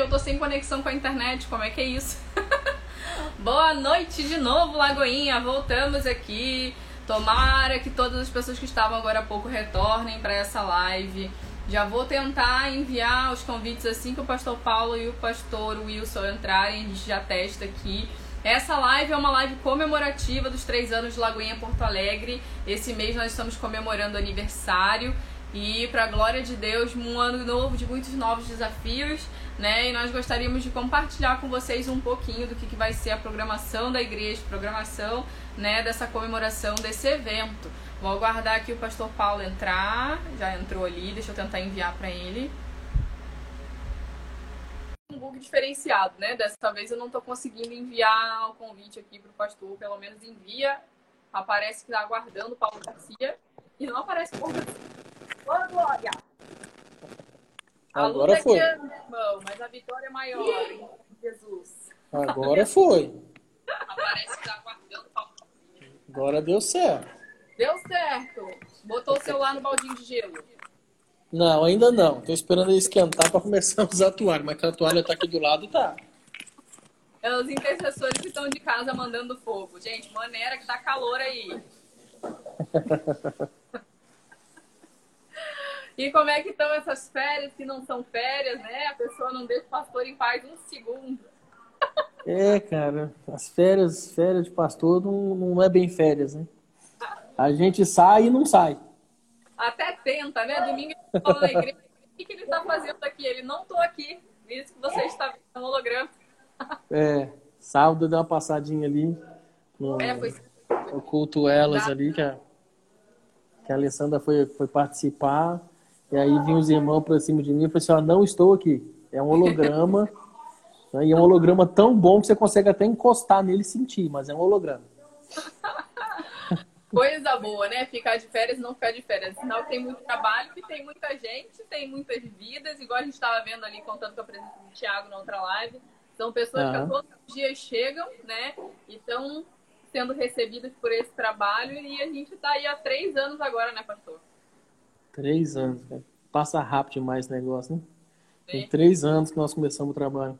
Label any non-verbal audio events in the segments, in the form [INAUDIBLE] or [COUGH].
porque eu tô sem conexão com a internet. Como é que é isso? [LAUGHS] Boa noite de novo, Lagoinha. Voltamos aqui. Tomara que todas as pessoas que estavam agora há pouco retornem para essa live. Já vou tentar enviar os convites assim que o pastor Paulo e o pastor Wilson entrarem. A gente já testa aqui. Essa live é uma live comemorativa dos três anos de Lagoinha Porto Alegre. Esse mês nós estamos comemorando o aniversário. E, para a glória de Deus, um ano novo de muitos novos desafios né? E nós gostaríamos de compartilhar com vocês um pouquinho do que, que vai ser a programação da igreja, programação, né, dessa comemoração desse evento. Vou aguardar aqui o pastor Paulo entrar, já entrou ali, deixa eu tentar enviar para ele. Um bug diferenciado, né? Dessa vez eu não estou conseguindo enviar o convite aqui para o pastor, pelo menos envia. Aparece que está aguardando o Paulo Garcia e não aparece o Paulo Garcia. Ô, Glória! Agora foi. irmão, mas a vitória é maior? Jesus. Agora foi. Tá Agora deu certo. Deu certo. Botou o celular no baldinho de gelo. Não, ainda não. Tô esperando ele esquentar para começar a usar a toalha, mas a toalha tá aqui do lado e tá. É os intercessores que estão de casa mandando fogo. Gente, maneira que tá calor aí. [LAUGHS] E como é que estão essas férias que não são férias, né? A pessoa não deixa o pastor em paz um segundo. É, cara, as férias, férias de pastor não, não é bem férias, né? A gente sai e não sai. Até tenta, né? Domingo ele fala na igreja. O que, que ele está fazendo aqui? Ele não tô aqui. Isso que você está vendo no holograma. É, sábado deu uma passadinha ali. No, é, foi... no culto Elas ali, que a, que a Alessandra foi, foi participar. E aí vinham os irmãos para cima de mim e falei assim, ó, não estou aqui. É um holograma. [LAUGHS] né? E é um holograma tão bom que você consegue até encostar nele e sentir, mas é um holograma. [LAUGHS] Coisa boa, né? Ficar de férias não ficar de férias. Sinal que tem muito trabalho, que tem muita gente, tem muitas vidas, igual a gente estava vendo ali, contando com a presença do Thiago na outra live. São pessoas uhum. que a todos os dias chegam, né? E estão sendo recebidas por esse trabalho e a gente está aí há três anos agora, né, pastor? Três anos, cara. Passa rápido demais esse negócio, né? Tem três anos que nós começamos o trabalho.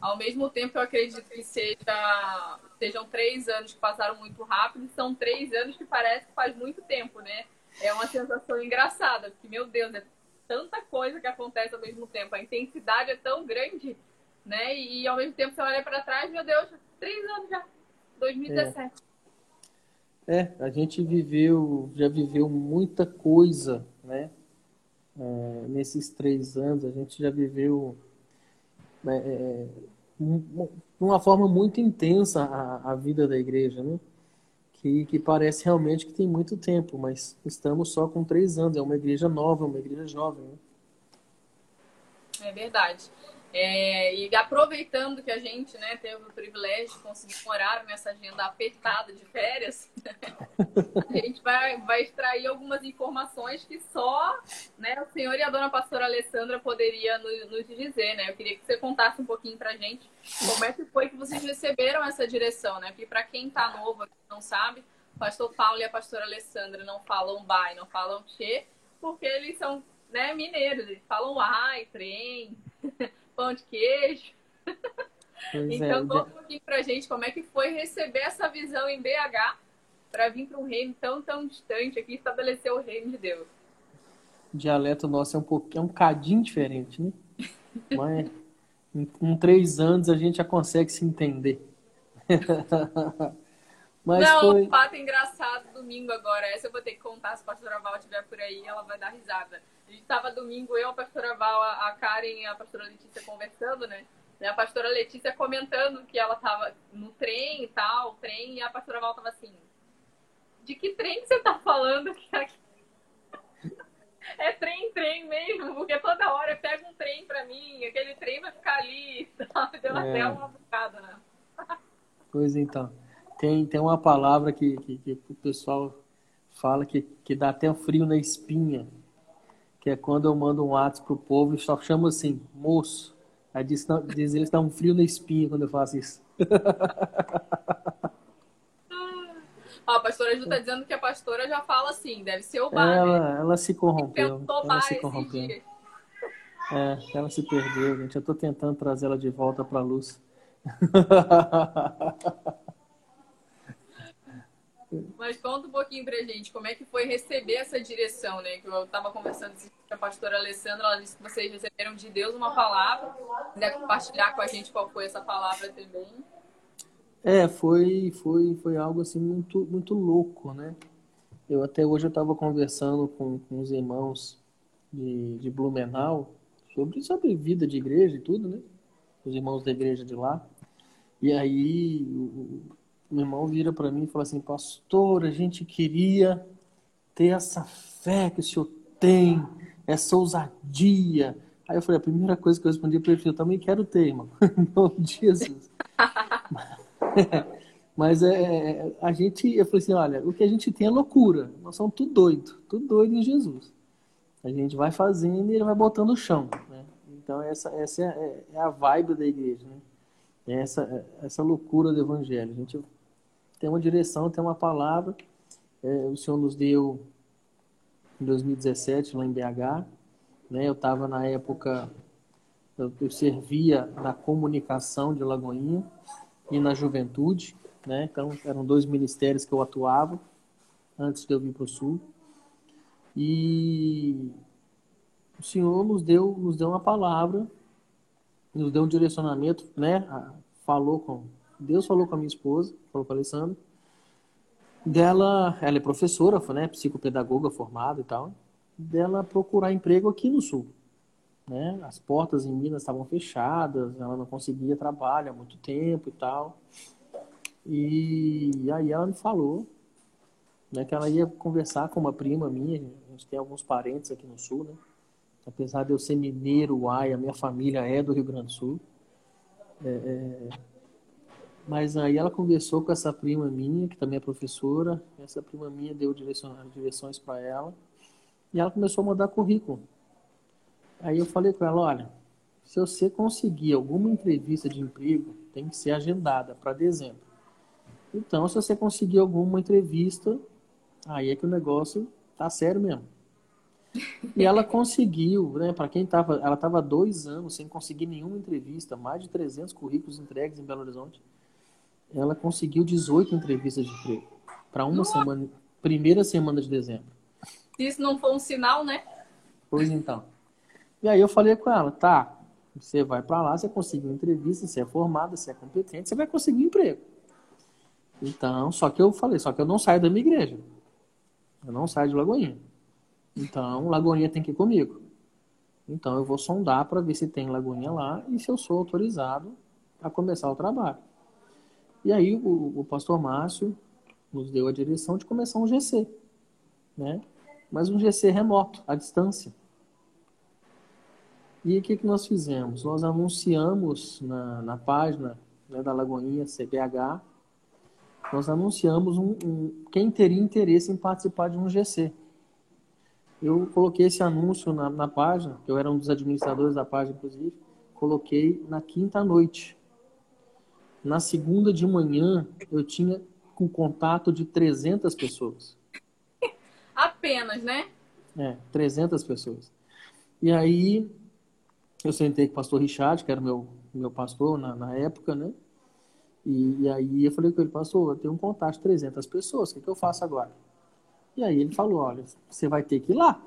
Ao mesmo tempo, eu acredito que seja, sejam três anos que passaram muito rápido, são três anos que parece que faz muito tempo, né? É uma sensação engraçada, porque, meu Deus, é tanta coisa que acontece ao mesmo tempo, a intensidade é tão grande, né? E, ao mesmo tempo você olha para trás, meu Deus, três anos já, 2017. É. É, a gente viveu, já viveu muita coisa, né? É, nesses três anos, a gente já viveu né, é, uma forma muito intensa a, a, vida da igreja, né? Que, que parece realmente que tem muito tempo, mas estamos só com três anos. É uma igreja nova, uma igreja jovem. Né? É verdade. É, e aproveitando que a gente né, teve o privilégio de conseguir um horário nessa agenda apertada de férias, [LAUGHS] a gente vai, vai extrair algumas informações que só né, o senhor e a dona pastora Alessandra poderia nos, nos dizer. Né? Eu queria que você contasse um pouquinho para a gente como é que foi que vocês receberam essa direção. Né? Porque para quem está novo não sabe, o pastor Paulo e a pastora Alessandra não falam bai, não falam che, porque eles são né, mineiros, eles falam ai, trem [LAUGHS] pão de queijo. Pois então, é, conta um pouquinho pra gente como é que foi receber essa visão em BH para vir para um reino tão, tão distante aqui estabelecer o reino de Deus. O dialeto nosso é um pouquinho, é um cadinho diferente, né? Mas em, em três anos a gente já consegue se entender. [LAUGHS] Mas Não, foi... um fato engraçado domingo agora. Essa eu vou ter que contar se a pastora Val estiver por aí, ela vai dar risada. A gente tava domingo, eu, a pastora Val, a Karen e a pastora Letícia conversando, né? E a pastora Letícia comentando que ela tava no trem e tal, trem, e a pastora Val tava assim, de que trem que você tá falando? [LAUGHS] É trem, trem mesmo, porque toda hora pega um trem pra mim, aquele trem vai ficar ali, [LAUGHS] sabe? Deu é. até uma bocada, né? Pois então. Tem, tem uma palavra que, que, que o pessoal fala que, que dá até um frio na espinha, que é quando eu mando um WhatsApp pro povo e só chamo assim, moço. Aí diz, diz eles um frio na espinha quando eu faço isso. [LAUGHS] Ó, a pastora Ju tá dizendo que a pastora já fala assim, deve ser o bar, ela, né? ela se corrompeu. Ela se corrompeu. É, ela se perdeu, gente. Eu estou tentando trazer ela de volta para a luz. [LAUGHS] Mas conta um pouquinho pra gente, como é que foi receber essa direção, né? Que eu estava conversando com a pastora Alessandra, ela disse que vocês receberam de Deus uma palavra. Quiser compartilhar com a gente qual foi essa palavra também. É, foi, foi, foi algo assim muito, muito louco, né? Eu até hoje eu estava conversando com, com os irmãos de, de Blumenau sobre, sobre vida de igreja e tudo, né? Os irmãos da igreja de lá. E aí o irmão vira para mim e fala assim, pastor, a gente queria ter essa fé que o senhor tem, essa ousadia. Aí eu falei, a primeira coisa que eu respondi para ele, eu também quero ter, irmão. [LAUGHS] Em nome de Jesus. [LAUGHS] Mas é, a gente, eu falei assim, olha, o que a gente tem é loucura. Nós somos tudo doido, tudo doido em Jesus. A gente vai fazendo e ele vai botando o chão. Né? Então essa, essa é, é, a vibe da igreja, né? É essa, essa loucura do evangelho. A gente tem uma direção, tem uma palavra. É, o Senhor nos deu em 2017 lá em BH. Né? Eu estava na época, eu, eu servia na comunicação de Lagoinha e na juventude, né? Então eram dois ministérios que eu atuava antes de eu vir para o sul. E o Senhor nos deu, nos deu uma palavra, nos deu um direcionamento, né? Falou com Deus falou com a minha esposa, falou com a Alessandra. Dela, ela é professora, né? Psicopedagoga formada e tal. Dela procurar emprego aqui no sul. Né? As portas em Minas estavam fechadas, ela não conseguia trabalho há muito tempo e tal. E aí ela me falou né, que ela ia conversar com uma prima minha, a gente tem alguns parentes aqui no sul, né? Apesar de eu ser mineiro, uai, a minha família é do Rio Grande do Sul. É, é... Mas aí ela conversou com essa prima minha, que também é professora. Essa prima minha deu direções para ela. E ela começou a mandar currículo. Aí eu falei com ela, olha, se você conseguir alguma entrevista de emprego, tem que ser agendada para dezembro. Então, se você conseguir alguma entrevista, aí é que o negócio tá sério mesmo. E ela conseguiu, né? Para quem tava, ela tava dois anos sem conseguir nenhuma entrevista, mais de 300 currículos entregues em Belo Horizonte. Ela conseguiu 18 entrevistas de emprego para uma Nossa. semana, primeira semana de dezembro. Isso não for um sinal, né? Pois então. E aí eu falei com ela, tá, você vai para lá, você consegue uma entrevista, você é formada, você é competente, você vai conseguir emprego. Então, só que eu falei, só que eu não saio da minha igreja. Eu não saio de Lagoinha. Então, Lagoinha tem que ir comigo. Então, eu vou sondar para ver se tem Lagoinha lá e se eu sou autorizado a começar o trabalho. E aí, o, o pastor Márcio nos deu a direção de começar um GC, né? Mas um GC remoto, à distância. E o que, que nós fizemos? Nós anunciamos na, na página né, da Lagoinha CBH, nós anunciamos um, um, quem teria interesse em participar de um GC. Eu coloquei esse anúncio na, na página, eu era um dos administradores da página, inclusive, coloquei na quinta noite. Na segunda de manhã, eu tinha com contato de 300 pessoas. [LAUGHS] Apenas, né? É, 300 pessoas. E aí, eu sentei com o pastor Richard, que era meu, meu pastor na, na época, né? E, e, aí eu falei com ele, pastor, eu tenho um contato de 300 pessoas, o que, que eu faço agora? E aí ele falou, olha, você vai ter que ir lá.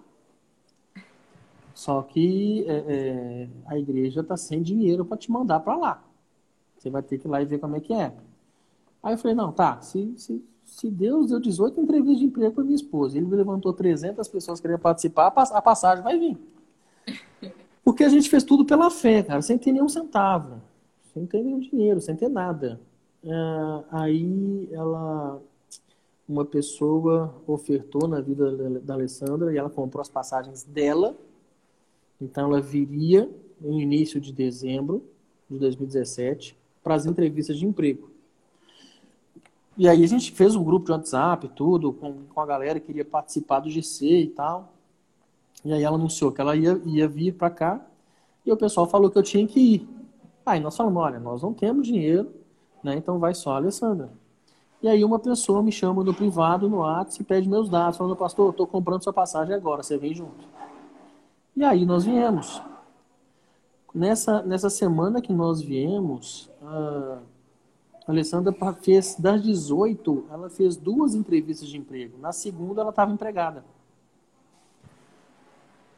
Só que é, é, a igreja está sem dinheiro para te mandar para lá. Você vai ter que ir lá e ver como é que é. Aí eu falei, não, tá, se, se, se Deus deu 18 entrevistas de emprego para minha esposa, ele levantou 300 pessoas que queriam participar, a passagem vai vir. [LAUGHS] Porque a gente fez tudo pela fé, cara, sem ter nenhum centavo, sem ter nenhum dinheiro, sem ter nada. É, aí ela, uma pessoa ofertou na vida da Alessandra e ela comprou as passagens dela. Então ela viria no início de dezembro de 2017 para as entrevistas de emprego. E aí a gente fez um grupo de WhatsApp, tudo, com, com a galera que queria participar do GC e tal. E aí ela anunciou que ela ia, ia vir para cá e o pessoal falou que eu tinha que ir. Aí nós falamos, olha, nós não temos dinheiro, né? Então vai só Alessandra. E aí uma pessoa me chama no privado, no WhatsApp, e pede meus dados, falando, pastor, eu estou comprando sua passagem agora, você vem junto. E aí nós viemos. Nessa, nessa semana que nós viemos, a Alessandra fez das 18, ela fez duas entrevistas de emprego. Na segunda, ela estava empregada.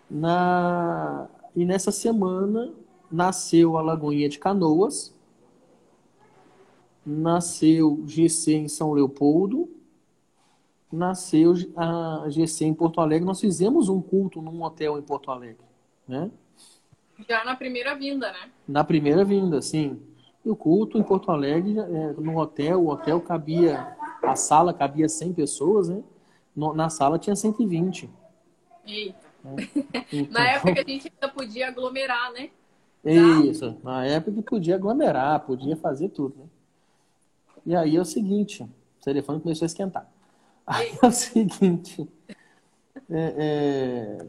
Na, e nessa semana nasceu a Lagoinha de Canoas, nasceu GC em São Leopoldo, nasceu a GC em Porto Alegre. Nós fizemos um culto num hotel em Porto Alegre, né? Já na primeira vinda, né? Na primeira vinda, sim. E o culto em Porto Alegre, é, no hotel, o hotel cabia, a sala cabia 100 pessoas, né? No, na sala tinha 120. Eita. Né? [LAUGHS] Então... na época que a [LAUGHS] gente ainda podia aglomerar, né? Isso, na época que podia aglomerar, podia fazer tudo, né? E aí é o seguinte, o telefone começou a esquentar. Aí é o seguinte, é, é,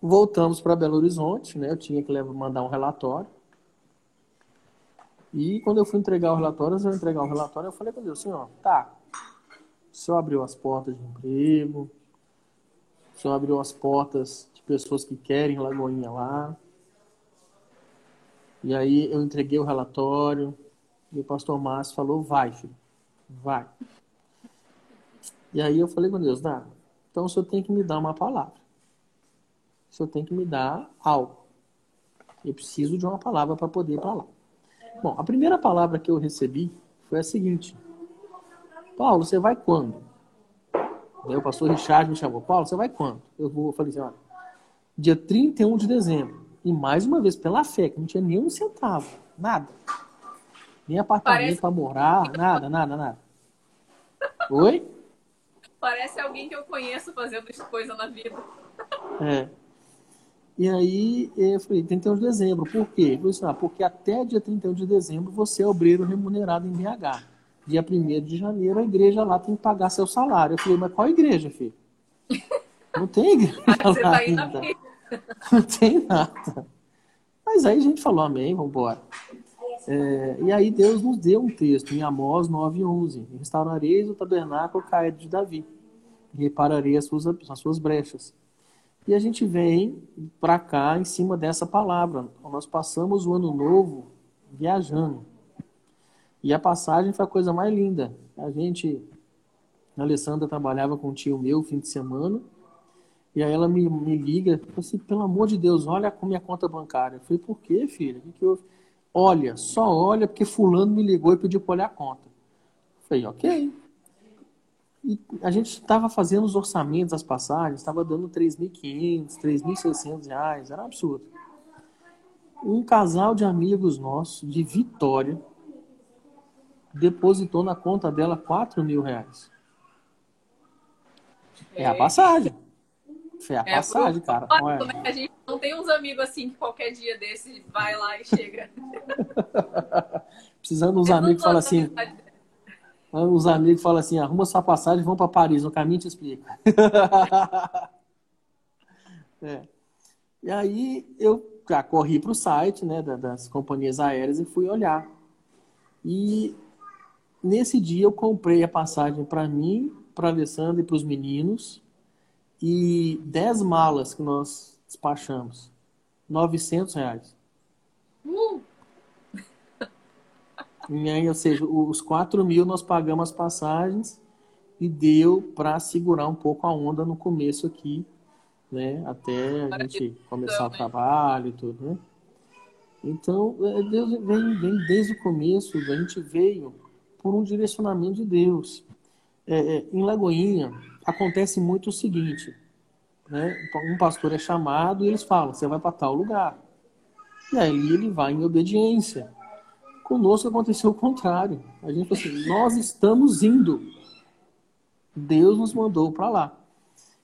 voltamos para Belo Horizonte, né? Eu tinha que mandar um relatório. E quando eu fui entregar o relatório, eu entregar o relatório, eu falei para Deus ó, tá, o senhor abriu as portas de emprego, o senhor abriu as portas de pessoas que querem Lagoinha lá. E aí eu entreguei o relatório, e o pastor Márcio falou, vai, filho, vai. E aí eu falei com Deus, dá, então o senhor tem que me dar uma palavra. O senhor tem que me dar algo. Eu preciso de uma palavra para poder ir para lá. Bom, a primeira palavra que eu recebi foi a seguinte: Paulo, você vai quando? Daí o pastor Richard me chamou: Paulo, você vai quando? Eu, vou, eu falei assim: olha, dia 31 de dezembro. E mais uma vez, pela fé, que não tinha nenhum centavo, nada. Nem apartamento para morar, nada, nada, nada. Oi? Parece alguém que eu conheço fazendo coisa na vida. É. E aí eu falei, 31 de dezembro. Por quê? Eu falei assim, ah, porque até dia 31 de dezembro você é obreiro remunerado em BH. Dia 1 de janeiro a igreja lá tem que pagar seu salário. Eu falei, mas qual igreja, filho? [LAUGHS] Não tem igreja você lá tá ainda. [LAUGHS] Não tem nada. Mas aí a gente falou, amém, vamos embora. É, e aí Deus nos deu um texto em Amós 9:11. Restaurareis o tabernáculo caído de Davi. E repararei as suas, as suas brechas. E a gente vem para cá em cima dessa palavra. Nós passamos o ano novo viajando. E a passagem foi a coisa mais linda. A gente, a Alessandra trabalhava com um tio meu fim de semana. E aí ela me, me liga, assim, pelo amor de Deus, olha a minha conta bancária. Eu falei, por quê, filha? O que, que houve? Olha, só olha porque fulano me ligou e pediu para olhar a conta. Eu falei, ok. E a gente estava fazendo os orçamentos das passagens, estava dando 3.500, 3.600 reais, era um absurdo. Um casal de amigos nossos, de Vitória, depositou na conta dela 4 mil reais. É a passagem. Foi a é, passagem, cara. Olha. Né? A gente não tem uns amigos assim que qualquer dia desse vai lá e chega. [LAUGHS] Precisando uns amigos que falam assim. Os amigos falam assim: arruma sua passagem e vão para Paris. No caminho te explico. [LAUGHS] é. E aí eu já corri para o site né, das companhias aéreas e fui olhar. E nesse dia eu comprei a passagem para mim, para Alessandra e para os meninos e 10 malas que nós despachamos. 900 reais. Uh! E aí, ou seja, os 4 mil nós pagamos as passagens e deu para segurar um pouco a onda no começo aqui, né? Até a gente começar o trabalho e tudo, né? Então, é, Deus vem, vem desde o começo, a gente veio por um direcionamento de Deus. É, é, em Lagoinha, acontece muito o seguinte, né? Um pastor é chamado e eles falam, você vai para tal lugar. E aí ele vai em obediência. Conosco aconteceu o contrário. A gente falou assim, nós estamos indo. Deus nos mandou para lá.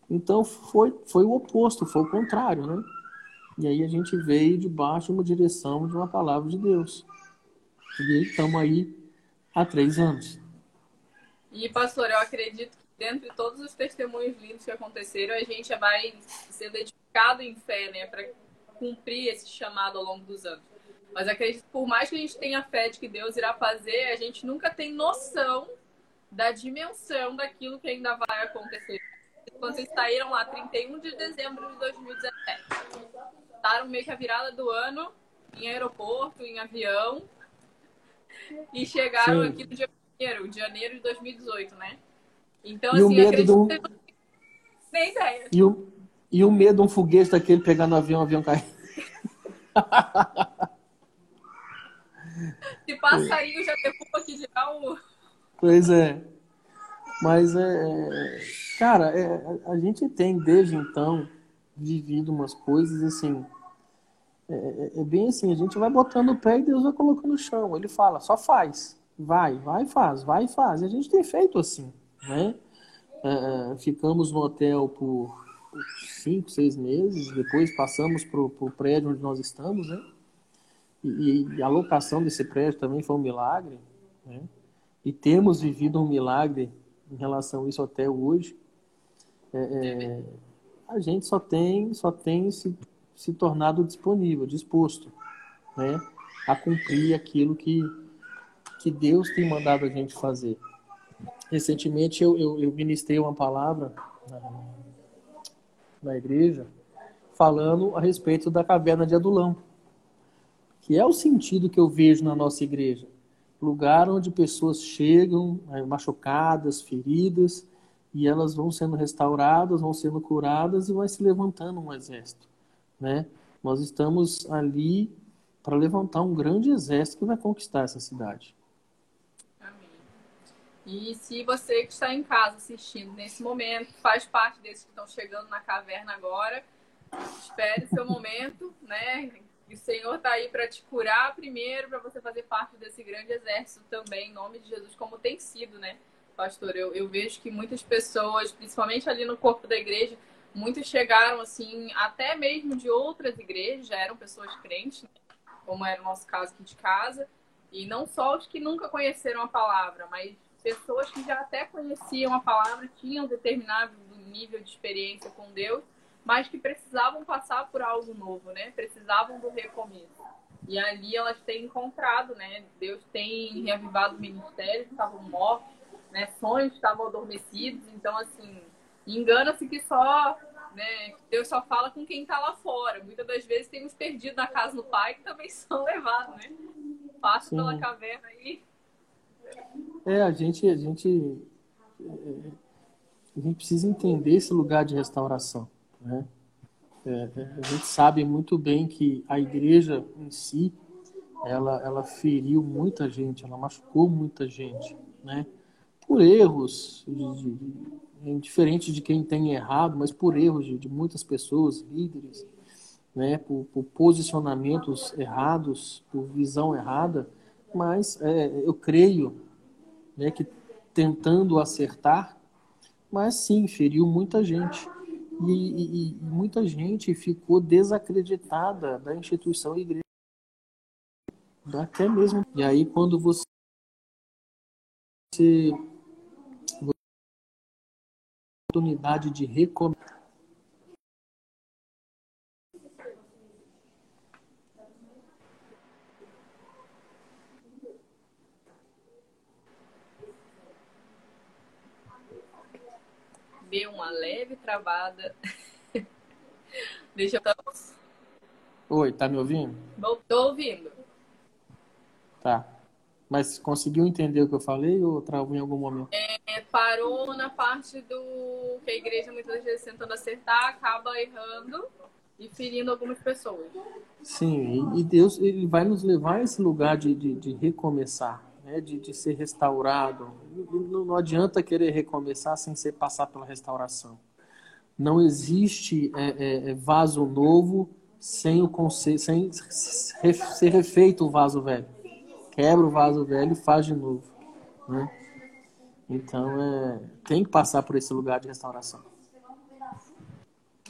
Então foi, foi o oposto, foi o contrário, né? E aí a gente veio debaixo de uma direção de uma palavra de Deus. E estamos aí há três anos. E pastor, eu acredito dentre todos os testemunhos lindos que aconteceram, a gente vai ser dedicado em fé, né, para cumprir esse chamado ao longo dos anos. Mas acredito que por mais que a gente tenha fé de que Deus irá fazer, a gente nunca tem noção da dimensão daquilo que ainda vai acontecer. Quando vocês saíram lá, 31 de dezembro de 2017, estaram meio que a virada do ano, em aeroporto, em avião, e chegaram Sim. aqui no dia 1 de janeiro de 2018, né? Então, E o assim, medo acredito do- que vocês nem ideia. E o, e o medo de um foguete daquele pegar no avião, o avião cair. [LAUGHS] Se passarinho já derruba aqui já o. Pois é. Mas é. é- Cara, é, a gente tem desde então vivido umas coisas assim. É, é- é bem assim, a gente vai botando o pé e Deus vai colocando no chão. Ele fala, só faz. Vai, vai faz, vai e faz. E a gente tem feito assim, né? É, é, ficamos no hotel por por cinco, seis meses, depois passamos para o prédio onde nós estamos, né? E, e a locação desse prédio também foi um milagre, né? E temos vivido um milagre em relação a isso até hoje. É, é, a gente só tem, só tem se, se tornado disponível, disposto, né? A cumprir aquilo que, que Deus tem mandado a gente fazer. Recentemente eu, eu, eu ministrei uma palavra na, na igreja falando a respeito da caverna de Adulão, que é o sentido que eu vejo na nossa igreja. Lugar onde pessoas chegam eh, machucadas, feridas, e elas vão sendo restauradas, vão sendo curadas e vai se levantando um exército, né? Nós estamos ali para levantar um grande exército que vai conquistar essa cidade. Amém. E se você que está em casa assistindo nesse momento, faz parte desses que estão chegando na caverna agora, espere seu momento, né? E o Senhor está aí para te curar primeiro, para você fazer parte desse grande exército também, em nome de Jesus, como tem sido, né, pastor? Eu, eu vejo que muitas pessoas, principalmente ali no corpo da igreja, muitos chegaram assim, até mesmo de outras igrejas, já eram pessoas crentes, né? como era o nosso caso aqui de casa, e não só os que nunca conheceram a palavra, mas pessoas que já até conheciam a palavra, tinham determinado nível de experiência com Deus, mas que precisavam passar por algo novo, né? Precisavam do recomeço. E ali elas têm encontrado, né? Deus tem reavivado ministérios que estavam mortos, né? Sonhos que estavam adormecidos. Então, assim, engana-se que só, né? Deus só fala com quem está lá fora. Muitas das vezes tem uns perdidos na casa do pai que também [LAUGHS] são levados, né? Passa Sim. pela caverna aí. É, a gente, a gente, é, a gente precisa entender esse lugar de restauração, né? É, é, a gente sabe muito bem que a igreja em si, ela, ela feriu muita gente, ela machucou muita gente, né? Por erros, de, de, de, diferente de quem tem errado, mas por erros de, de muitas pessoas, líderes, né? Por, por posicionamentos errados, por visão errada, mas é, eu creio né, que tentando acertar, mas sim, feriu muita gente. E, e, e, muita gente ficou desacreditada da instituição igreja. Até mesmo. E aí, quando você. você oportunidade de recomeçar. Uma leve travada. [LAUGHS] Deixa eu. Oi, tá me ouvindo? Tô ouvindo. Tá. Mas conseguiu entender o que eu falei ou travou em algum momento? É, parou na parte do que a igreja muitas vezes tentando acertar, acaba errando e ferindo algumas pessoas. Sim, e Deus ele vai nos levar a esse lugar de, de, de recomeçar, né? de, de ser restaurado. Não, não adianta querer recomeçar sem ser passar pela restauração. Não existe é, é, vaso novo sem o conceito, sem ser refeito o vaso velho. Quebra o vaso velho e faz de novo. Né? Então, é, tem que passar por esse lugar de restauração.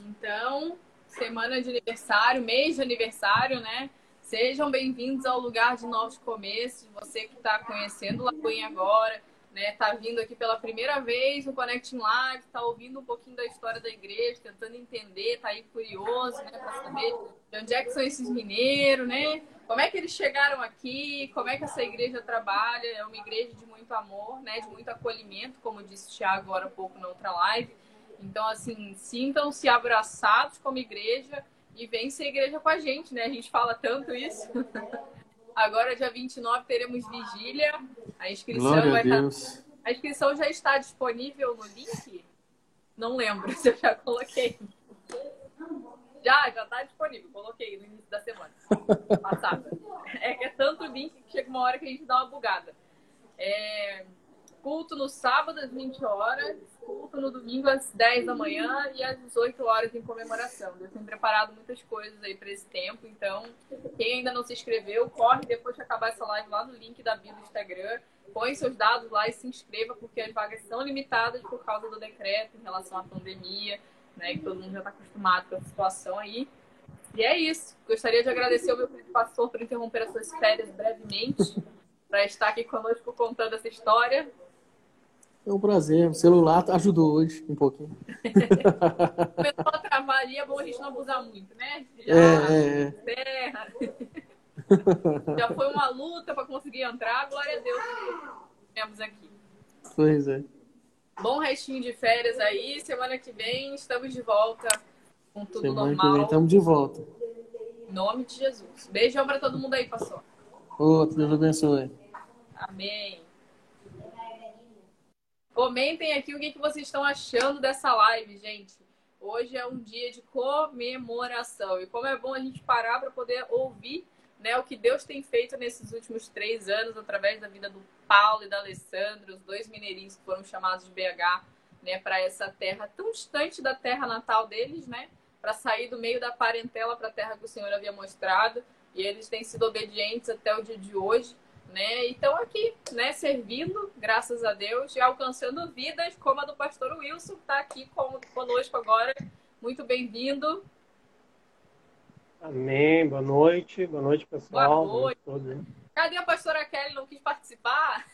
Então, semana de aniversário, mês de aniversário, né? Sejam bem-vindos ao lugar de novos começos. Você que está conhecendo Lagoinha agora, né? Tá vindo aqui pela primeira vez no Connecting Live, tá ouvindo um pouquinho da história da igreja, tentando entender, tá aí curioso, né? Para saber de onde é que são esses mineiros, né? Como é que eles chegaram aqui? Como é que essa igreja trabalha? É uma igreja de muito amor, né? De muito acolhimento, como disse o Thiago agora há pouco na outra live. Então, assim, sintam-se abraçados como igreja e vem ser igreja com a gente, né? A gente fala tanto isso. [LAUGHS] Agora, dia 29, teremos vigília. A inscrição Glória vai a estar. Deus. A inscrição já está disponível no link? Não lembro [LAUGHS] se eu já coloquei. Já, já está disponível. Coloquei no início da semana passada. [LAUGHS] É que é tanto link que chega uma hora que a gente dá uma bugada. É, culto no sábado às 20 horas, culto no domingo às 10 da manhã e às 18 horas em comemoração. Eu tenho preparado muitas coisas aí para esse tempo, então quem ainda não se inscreveu, corre depois de acabar essa live lá no link da bio do Instagram, põe seus dados lá e se inscreva, porque as vagas são limitadas por causa do decreto em relação à pandemia, né? Que todo mundo já está acostumado com essa situação aí. E é isso. Gostaria de agradecer ao meu querido pastor por interromper as suas férias brevemente, para estar aqui conosco contando essa história. É um prazer. O celular ajudou hoje um pouquinho. [LAUGHS] Começou a travar ali, é bom a gente não abusar muito, né? Já É, é, terra. [LAUGHS] Já foi uma luta para conseguir entrar, glória a Deus que temos aqui. Pois é. Bom restinho de férias aí. Semana que vem estamos de volta com tudo Semana que normal. vem estamos de volta. Em nome de Jesus. Beijão para todo mundo aí, pastor. Outro, Deus abençoe. Amém. Comentem aqui o que, que vocês estão achando dessa live, gente. Hoje é um dia de comemoração. E como é bom a gente parar para poder ouvir né, o que Deus tem feito nesses últimos três anos através da vida do Paulo e da Alessandra, os dois mineirinhos que foram chamados de BH, né, para essa terra tão distante da terra natal deles, né, para sair do meio da parentela para a terra que o Senhor havia mostrado. E eles têm sido obedientes até o dia de hoje, né? E estão aqui, né, servindo, graças a Deus, e alcançando vidas, como a do pastor Wilson, que está aqui com, conosco agora. Muito bem-vindo. Amém. Boa noite. Boa noite, pessoal. Boa noite. Boa noite. Cadê a pastora Kelly? Não quis participar?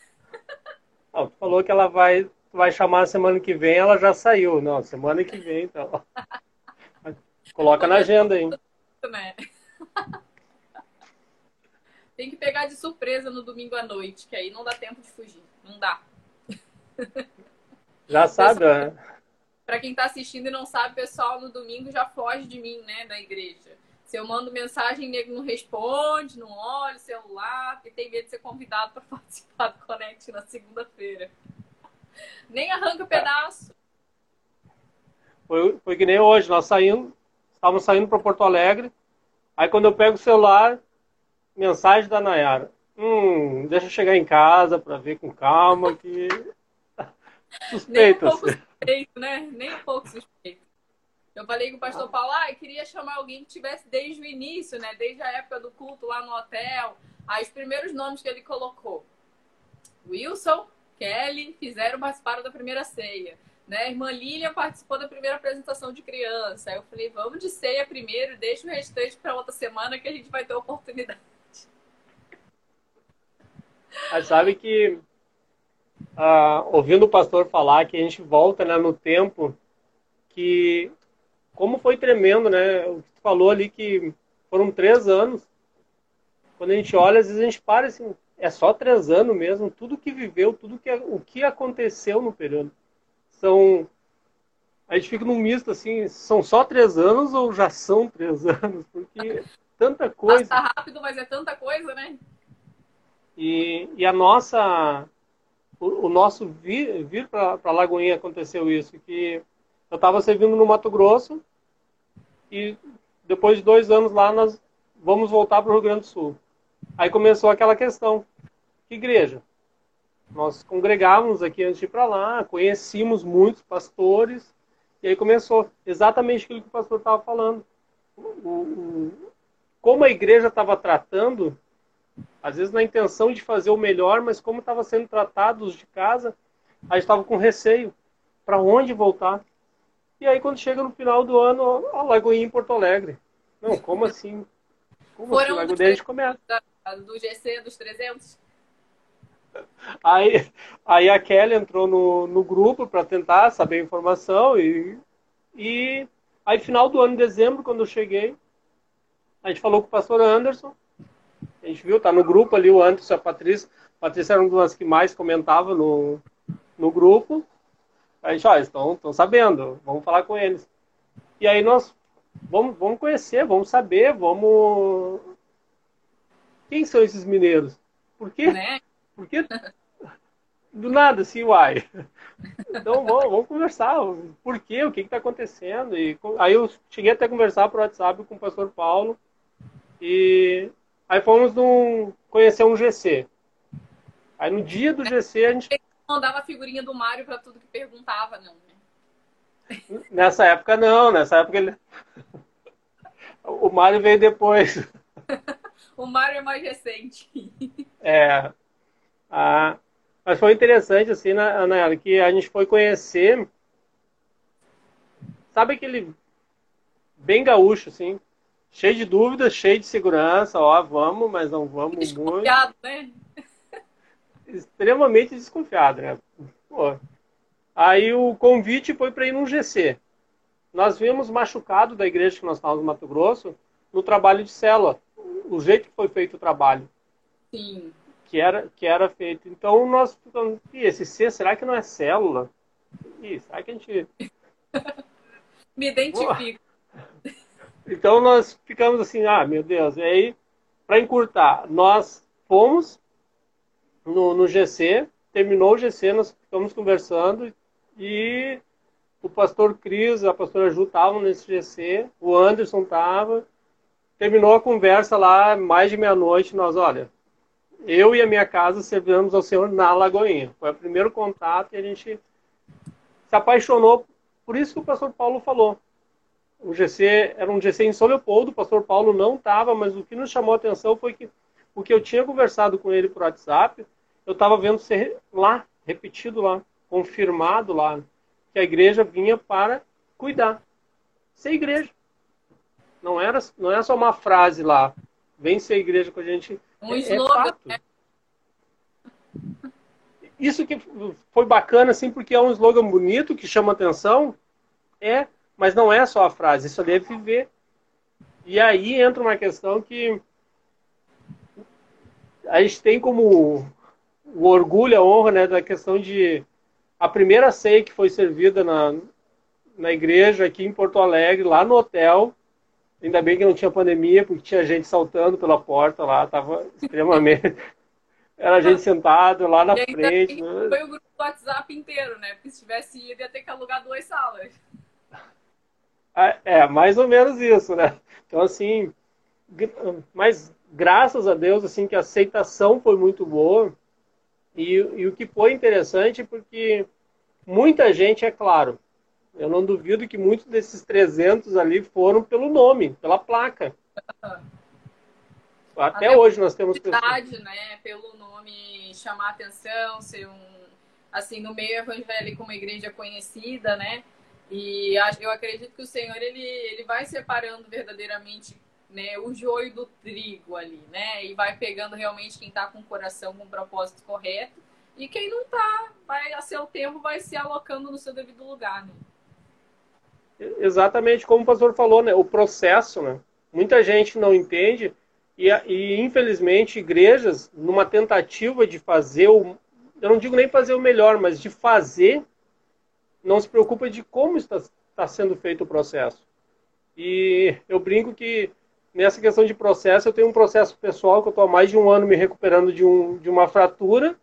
Tu falou que ela vai, vai chamar semana que vem, ela já saiu. Não, semana que vem, então. [LAUGHS] Coloca na agenda aí. Né? Tem que pegar de surpresa no domingo à noite, que aí não dá tempo de fugir. Não dá. Já sabe, né? Para quem está assistindo e não sabe, pessoal, no domingo já foge de mim, né, da igreja. Se eu mando mensagem, nego não responde, não olha o celular, porque tem medo de ser convidado para [LAUGHS] participar do Connect na segunda-feira. Nem arranca pedaço. Foi, foi que nem hoje, nós saímos, estávamos saindo para Porto Alegre, aí quando eu pego o celular, mensagem da Nayara. Hum, deixa eu chegar em casa para ver com calma que [LAUGHS] suspeito. Nem um pouco suspeito, né? Nem um pouco suspeito. Eu falei com o pastor Paulo, ah, eu queria chamar alguém que tivesse desde o início, né? Desde a época do culto lá no hotel. Aí os primeiros nomes que ele colocou. Wilson, Kelly, fizeram, participaram da primeira ceia. Né? A irmã Lilian participou da primeira apresentação de criança. Aí eu falei, vamos de ceia primeiro, deixa o restante para outra semana que a gente vai ter oportunidade. Mas sabe que, ah, ouvindo o pastor falar que a gente volta né, no tempo, que como foi tremendo, né? O que tu falou ali que foram três anos. Quando a gente olha, às vezes a gente para assim, é só três anos mesmo, tudo que viveu, tudo que o que aconteceu no período. São a gente fica num misto assim, são só três anos ou já são três [LAUGHS] anos? Porque tanta coisa. Passa rápido, mas é tanta coisa, né? E, e a nossa, o, o nosso vir, vir para Lagoinha aconteceu isso, que eu estava servindo no Mato Grosso e depois de dois anos lá nós vamos voltar para o Rio Grande do Sul. Aí começou aquela questão, que igreja? Nós congregávamos aqui antes de ir para lá, conhecíamos muitos pastores, e aí começou exatamente aquilo que o pastor estava falando. O, o, como a igreja estava tratando, às vezes na intenção de fazer o melhor, mas como estava sendo tratados de casa, a gente estava com receio. Para onde voltar? E aí quando chega no final do ano, a Lagoinha em Porto Alegre. Não, como assim? Como Foram assim? Lagoinha a gente começa. Do GC dos 300. Aí, aí a Kelly entrou no, no grupo para tentar saber a informação e, e aí final do ano, em dezembro, quando eu cheguei, a gente falou com o pastor Anderson, a gente viu, tá no grupo ali o Anderson e a Patrícia, a Patrícia era uma das que mais comentava no, no grupo, a gente, ó, estão, estão sabendo, vamos falar com eles. E aí nós vamos, vamos conhecer, vamos saber, vamos. Quem são esses mineiros? Por quê? Né? Por quê? Do nada, assim, uai. Então vamos, vamos conversar. Por quê? O que está acontecendo? E aí eu cheguei até a conversar por WhatsApp com o pastor Paulo. E aí fomos num, conhecer um GC. Aí no dia do GC a gente. mandava a figurinha do Mário para tudo que perguntava, não, né? Nessa época não, nessa época ele. [LAUGHS] O Mário veio depois. [LAUGHS] o Mário é mais recente. [LAUGHS] É. Ah, mas foi interessante, assim, né, Ana, que a gente foi conhecer. Sabe aquele. Bem gaúcho, assim. Cheio de dúvidas, cheio de segurança. Ó, vamos, mas não vamos desconfiado, muito. né? Extremamente desconfiado, né? Pô. Aí o convite foi para ir num GC. Nós vimos machucado da igreja que nós estávamos no Mato Grosso no trabalho de célula. O jeito que foi feito o trabalho. Sim que era, que era feito. Então nós ficamos, esse C, será que não é célula? Ih, será que a gente. [LAUGHS] Me identifico. Então nós ficamos assim, ah, meu Deus. E aí, para encurtar, nós fomos no, no GC, terminou o GC, nós ficamos conversando e o pastor Cris, a pastora Ju estavam nesse GC, o Anderson estava. Terminou a conversa lá, mais de meia-noite, nós, olha, eu e a minha casa servimos ao Senhor na Lagoinha. Foi o primeiro contato e a gente se apaixonou. Por isso que o pastor Paulo falou. O GC era um GC em São Leopoldo, o pastor Paulo não estava, mas o que nos chamou a atenção foi que o que eu tinha conversado com ele por WhatsApp, eu estava vendo ser lá, repetido lá, confirmado lá, que a igreja vinha para cuidar. Ser igreja. Não era, não é só uma frase lá. Vem ser igreja com a gente um é, é slogan. É Isso que foi bacana, assim, porque é um slogan bonito, que chama atenção, é, mas não é só a frase, isso ali é viver. E aí entra uma questão que a gente tem como o orgulho, a honra, né, da questão de a primeira ceia que foi servida na, na igreja aqui em Porto Alegre, lá no hotel, Ainda bem que não tinha pandemia, porque tinha gente saltando pela porta lá, tava extremamente. [LAUGHS] Era gente sentada lá na frente. Né? Foi o grupo do WhatsApp inteiro, né? Porque se tivesse ido, ia ter que alugar duas salas. É, é, mais ou menos isso, né? Então, assim, mas graças a Deus, assim, que a aceitação foi muito boa. E, e o que foi interessante, porque muita gente, é claro, eu não duvido que muitos desses 300 ali foram pelo nome, pela placa. Até, Até hoje nós temos pessoas. né? Pelo nome chamar atenção, ser um assim no meio evangélico uma igreja conhecida, né? E eu acredito que o Senhor ele, ele vai separando verdadeiramente né, o joio do trigo ali, né? E vai pegando realmente quem está com o coração com o propósito correto e quem não está, vai a seu tempo vai se alocando no seu devido lugar, né? exatamente como o pastor falou, né? O processo, né? Muita gente não entende e, e infelizmente igrejas, numa tentativa de fazer o, eu não digo nem fazer o melhor, mas de fazer, não se preocupa de como está, está sendo feito o processo. E eu brinco que nessa questão de processo, eu tenho um processo pessoal que eu estou há mais de um ano me recuperando de, um, de uma fratura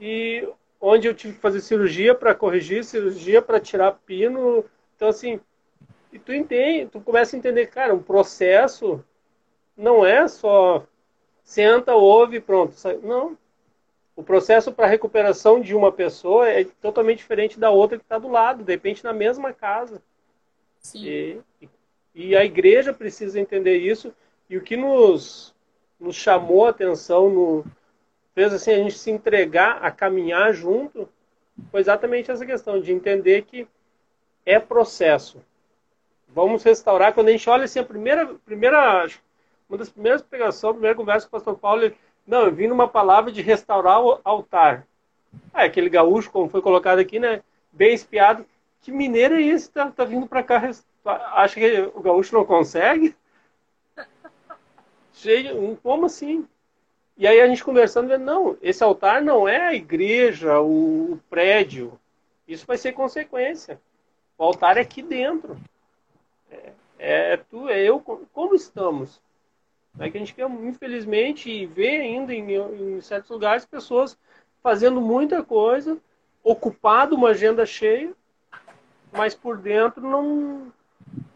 e onde eu tive que fazer cirurgia para corrigir, cirurgia para tirar pino, então, assim, e tu entende, tu começa a entender, cara, um processo não é só senta, ouve pronto. Não. O processo para recuperação de uma pessoa é totalmente diferente da outra que está do lado, de repente na mesma casa. Sim. E, e a igreja precisa entender isso. E o que nos, nos chamou a atenção, no, fez assim, a gente se entregar a caminhar junto, foi exatamente essa questão de entender que é processo. Vamos restaurar. Quando a gente olha assim, a primeira, primeira uma das primeiras pregações, a primeira conversa com o pastor Paulo, ele, não, eu vim numa palavra de restaurar o altar. Ah, aquele gaúcho, como foi colocado aqui, né? Bem espiado. Que mineiro é esse? Tá, tá vindo para cá. Acha que o gaúcho não consegue? [LAUGHS] Cheio, como assim? E aí a gente conversando, não, esse altar não é a igreja, o, o prédio. Isso vai ser consequência. O altar é aqui dentro. É, é tu, é eu, como estamos. É que a gente quer, infelizmente, ver ainda em, em certos lugares pessoas fazendo muita coisa, ocupado uma agenda cheia, mas por dentro não.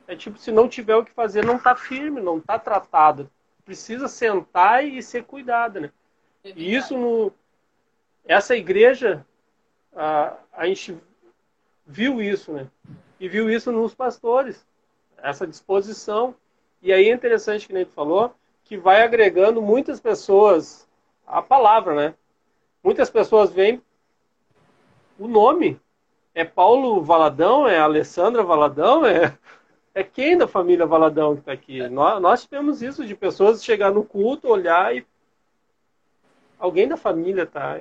É tipo, se não tiver o que fazer, não está firme, não está tratado. Precisa sentar e ser cuidada, né? E isso no. Essa igreja, a, a gente viu isso, né? E viu isso nos pastores, essa disposição. E aí é interessante que nem tu falou, que vai agregando muitas pessoas a palavra, né? Muitas pessoas veem o nome. É Paulo Valadão, é Alessandra Valadão, é, é quem da família Valadão que está aqui? É. Nós, nós tivemos isso de pessoas chegar no culto, olhar e alguém da família tá.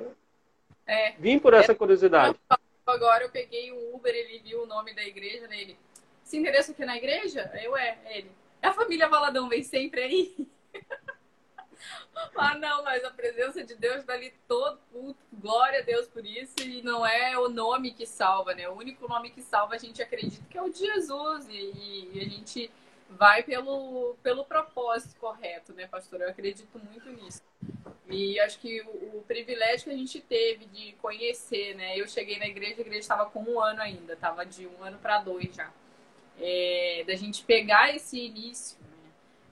É. Vim por essa é. curiosidade. Agora eu peguei o Uber, ele viu o nome da igreja nele. Se endereço aqui na igreja? Eu é, ele. É a família Valadão, vem sempre aí. [LAUGHS] ah, não, mas a presença de Deus está ali todo culto. Glória a Deus por isso. E não é o nome que salva, né? O único nome que salva a gente acredita que é o de Jesus. E, e a gente vai pelo, pelo propósito correto, né, pastor? Eu acredito muito nisso. E acho que o, o, privilégio que a gente teve de conhecer, né? Eu cheguei na igreja, a igreja estava com um ano ainda, estava de um ano para dois já. É, da gente pegar esse início?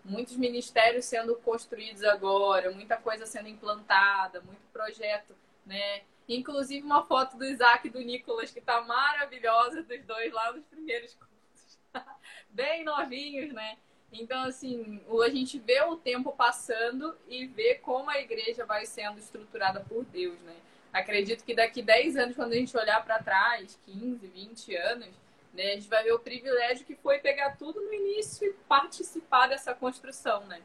Muitos ministérios sendo construídos agora, muita coisa sendo implantada, muito projeto, né? Inclusive uma foto do Isaac e do Nicolas, que está maravilhosa dos dois lá nos primeiros cursos. [LAUGHS] Bem novinhos, né? Então, assim, a gente vê o tempo passando e vê como a igreja vai sendo estruturada por Deus, né? Acredito que daqui 10 anos, quando a gente olhar para trás, 15, 20 anos, né, a gente vai ver o privilégio que foi pegar tudo no início e participar dessa construção, né?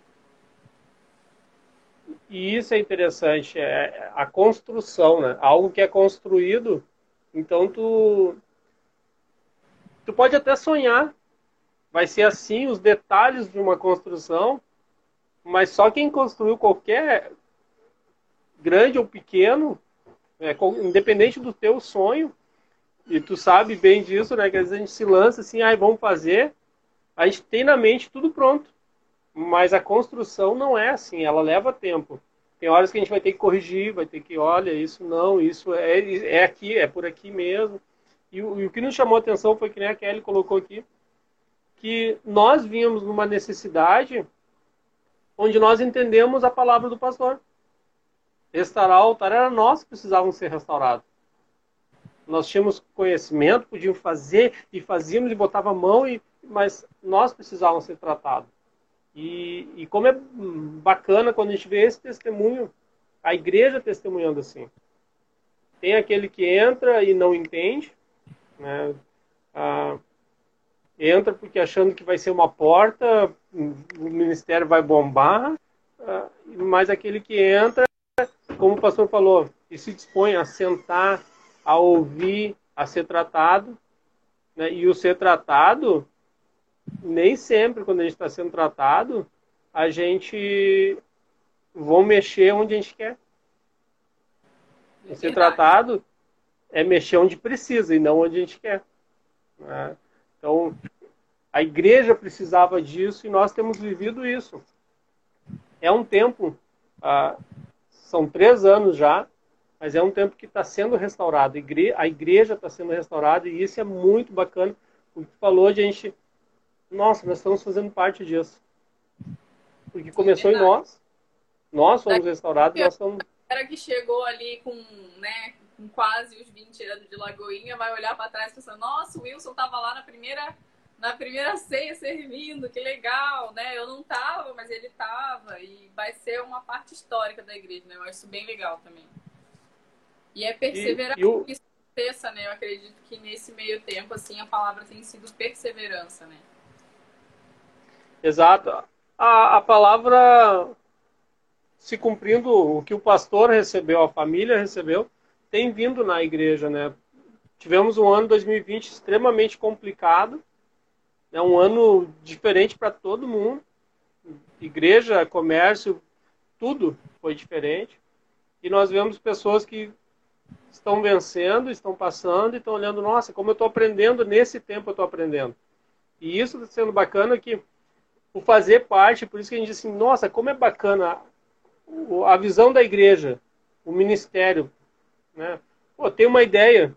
E isso é interessante, é a construção, né? Algo que é construído, então tu tu pode até sonhar vai ser assim os detalhes de uma construção, mas só quem construiu qualquer grande ou pequeno, é, independente do teu sonho, e tu sabe bem disso, né? Que às vezes a gente se lança assim, ai, ah, vamos fazer, a gente tem na mente tudo pronto, mas a construção não é assim, ela leva tempo. Tem horas que a gente vai ter que corrigir, vai ter que, olha, isso não, isso é, é aqui, é por aqui mesmo. E, e o que nos chamou a atenção foi que nem a Kelly colocou aqui, que nós vimos numa necessidade onde nós entendemos a palavra do pastor. Restaurar o altar era nós que precisávamos ser restaurados. Nós tínhamos conhecimento, podíamos fazer e fazíamos e botava a mão, e, mas nós precisávamos ser tratados. E, e como é bacana quando a gente vê esse testemunho, a igreja testemunhando assim. Tem aquele que entra e não entende, né? Ah, entra porque achando que vai ser uma porta, o ministério vai bombar, ah, mas aquele que entra, como o pastor falou, e se dispõe a sentar, a ouvir, a ser tratado, né? e o ser tratado, nem sempre quando a gente está sendo tratado, a gente vão mexer onde a gente quer. É ser tratado é mexer onde precisa e não onde a gente quer. Né? Então, a igreja precisava disso e nós temos vivido isso. É um tempo, ah, são três anos já, mas é um tempo que está sendo restaurado. A igreja está sendo restaurada e isso é muito bacana. O que falou de a gente, nossa, nós estamos fazendo parte disso. Porque começou é em nós, nós fomos restaurados, nós estamos... Era que chegou ali com, né, com quase os 20 anos de Lagoinha, vai olhar para trás e pensar, nossa, o Wilson estava lá na primeira na primeira ceia servindo, que legal, né? Eu não tava, mas ele tava. E vai ser uma parte histórica da igreja, né? Eu acho isso bem legal também. E é perseverar e, e o... que isso aconteça, né? Eu acredito que nesse meio tempo, assim, a palavra tem sido perseverança, né? Exato. A, a palavra se cumprindo o que o pastor recebeu, a família recebeu, tem vindo na igreja, né? Tivemos um ano 2020 extremamente complicado. É um ano diferente para todo mundo. Igreja, comércio, tudo foi diferente. E nós vemos pessoas que estão vencendo, estão passando e estão olhando, nossa, como eu estou aprendendo, nesse tempo eu estou aprendendo. E isso está sendo bacana que o fazer parte, por isso que a gente diz assim, nossa, como é bacana a, visão da igreja, o ministério, né? Pô, tem uma ideia,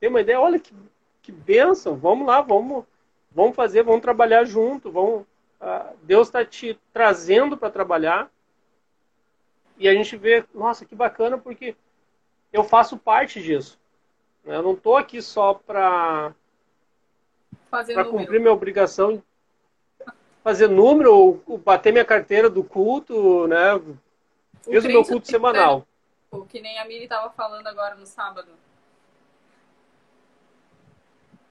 tem uma ideia, olha que, que bênção, vamos lá, vamos, vamos fazer, vamos trabalhar junto, vamos, uh, Deus está te trazendo para trabalhar, e a gente vê, nossa, que bacana, porque eu faço parte disso. Eu não estou aqui só para cumprir minha obrigação, fazer número, ou bater minha carteira do culto, né? Fiz o, o meu culto semanal. O que nem a Miri estava falando agora no sábado.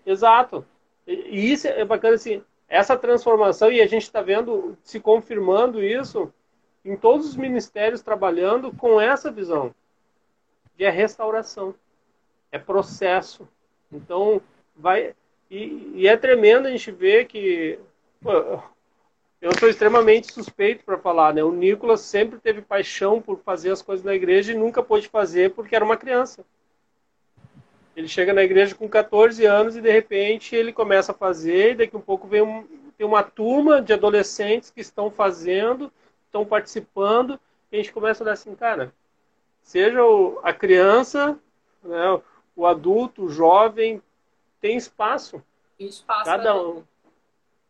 Exato. E isso é bacana, assim, essa transformação, e a gente está vendo, se confirmando isso, em todos os ministérios trabalhando com essa visão é restauração, é processo. Então, vai. E, e é tremendo a gente ver que. Pô, eu sou extremamente suspeito para falar, né? O Nicolas sempre teve paixão por fazer as coisas na igreja e nunca pôde fazer porque era uma criança. Ele chega na igreja com 14 anos e de repente ele começa a fazer, e daqui um pouco vem um, tem uma turma de adolescentes que estão fazendo, estão participando, e a gente começa a olhar assim, cara, seja a criança, né, o adulto, o jovem, tem espaço. Espaço. Cada um.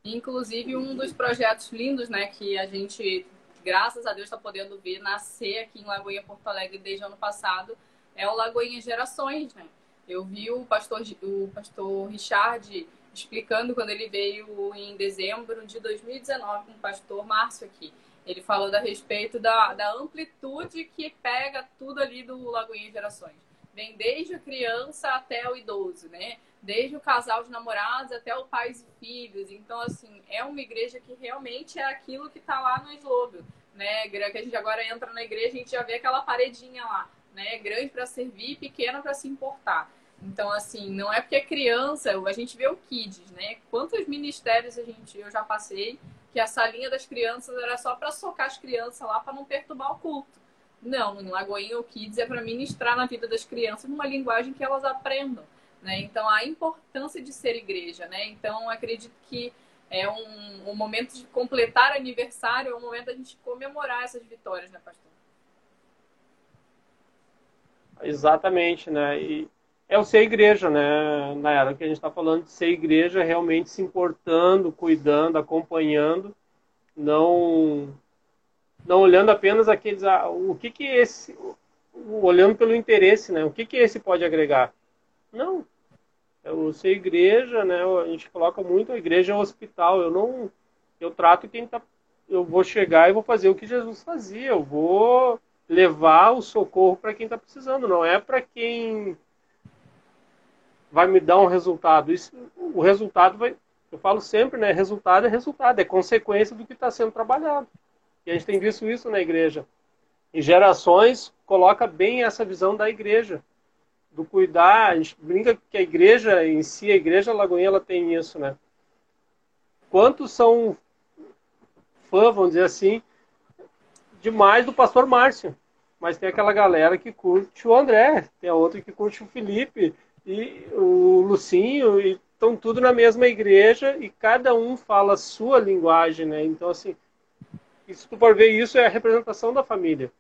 Inclusive, um dos projetos lindos, né, que a gente, graças a Deus, está podendo ver nascer aqui em Lagoinha, Porto Alegre, desde o ano passado, é o Lagoinha Gerações, né? Eu vi o pastor, o pastor Richard explicando quando ele veio em dezembro de 2019 com o pastor Márcio aqui. Ele falou a respeito da, da amplitude que pega tudo ali do Lagoinha Gerações. Vem desde a criança até o idoso, né? Desde o casal de namorados até o pais e filhos. Então, assim, é uma igreja que realmente é aquilo que está lá no slogan, né? Que a gente agora entra na igreja, a gente já vê aquela paredinha lá, né? Grande para servir, pequena para se importar. Então, assim, não é porque é criança, a gente vê o Kids, né? Quantos ministérios a gente, eu já passei que a salinha das crianças era só para socar as crianças lá para não perturbar o culto. Não, em Lagoinha o Kids é para ministrar na vida das crianças numa linguagem que elas aprendam. Né? Então, a importância de ser igreja. Né? Então, acredito que é um, um momento de completar aniversário, é um momento da gente comemorar essas vitórias, né, pastor? Exatamente, né? E é o ser igreja, né? Na era que a gente está falando de ser igreja, realmente se importando, cuidando, acompanhando, não não olhando apenas aqueles ah, o que que esse olhando pelo interesse, né? O que que esse pode agregar? Não. É o ser igreja, né? A gente coloca muito a igreja é um hospital. Eu não eu trato quem tá eu vou chegar e vou fazer o que Jesus fazia. Eu vou levar o socorro para quem está precisando, não é para quem vai me dar um resultado. Isso, o resultado vai. Eu falo sempre, né? Resultado é resultado, é consequência do que está sendo trabalhado. E a gente tem visto isso na igreja. E gerações coloca bem essa visão da igreja, do cuidar. A gente brinca que a igreja em si, a igreja Lagoinha, ela tem isso, né? Quantos são fã, vamos dizer assim, demais do pastor Márcio? Mas tem aquela galera que curte o André, tem a outra que curte o Felipe, e o Lucinho e estão tudo na mesma igreja e cada um fala a sua linguagem, né? Então assim, se tu for ver isso é a representação da família.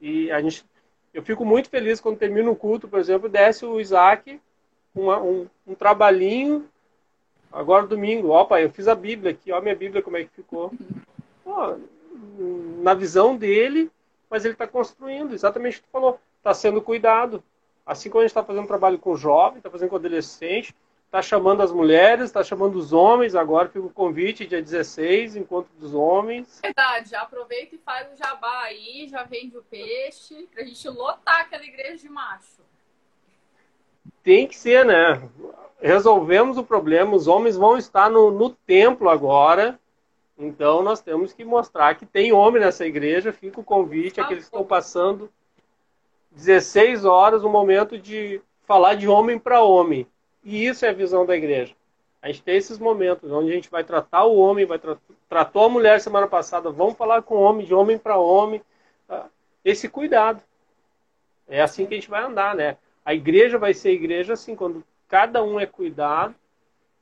E a gente, eu fico muito feliz quando termina um culto, por exemplo, desce o Isaac um, um trabalhinho agora domingo, ó pai, eu fiz a Bíblia aqui, ó minha Bíblia como é que ficou. Na visão dele, mas ele está construindo, exatamente o que tu falou, está sendo cuidado. Assim como a gente está fazendo trabalho com jovem, está fazendo com adolescente, está chamando as mulheres, está chamando os homens, agora fica o convite dia 16, encontro dos homens. Verdade, já aproveita e faz o jabá aí, já vende o peixe, para a gente lotar aquela igreja de macho. Tem que ser, né? Resolvemos o problema, os homens vão estar no, no templo agora, então nós temos que mostrar que tem homem nessa igreja, fica o convite, ah, aqueles que estão passando 16 horas, um momento de falar de homem para homem. E isso é a visão da igreja. A gente tem esses momentos onde a gente vai tratar o homem, vai tra tratou a mulher semana passada, vamos falar com o homem, de homem para homem. Tá? Esse cuidado. É assim que a gente vai andar, né? A igreja vai ser igreja assim, quando cada um é cuidado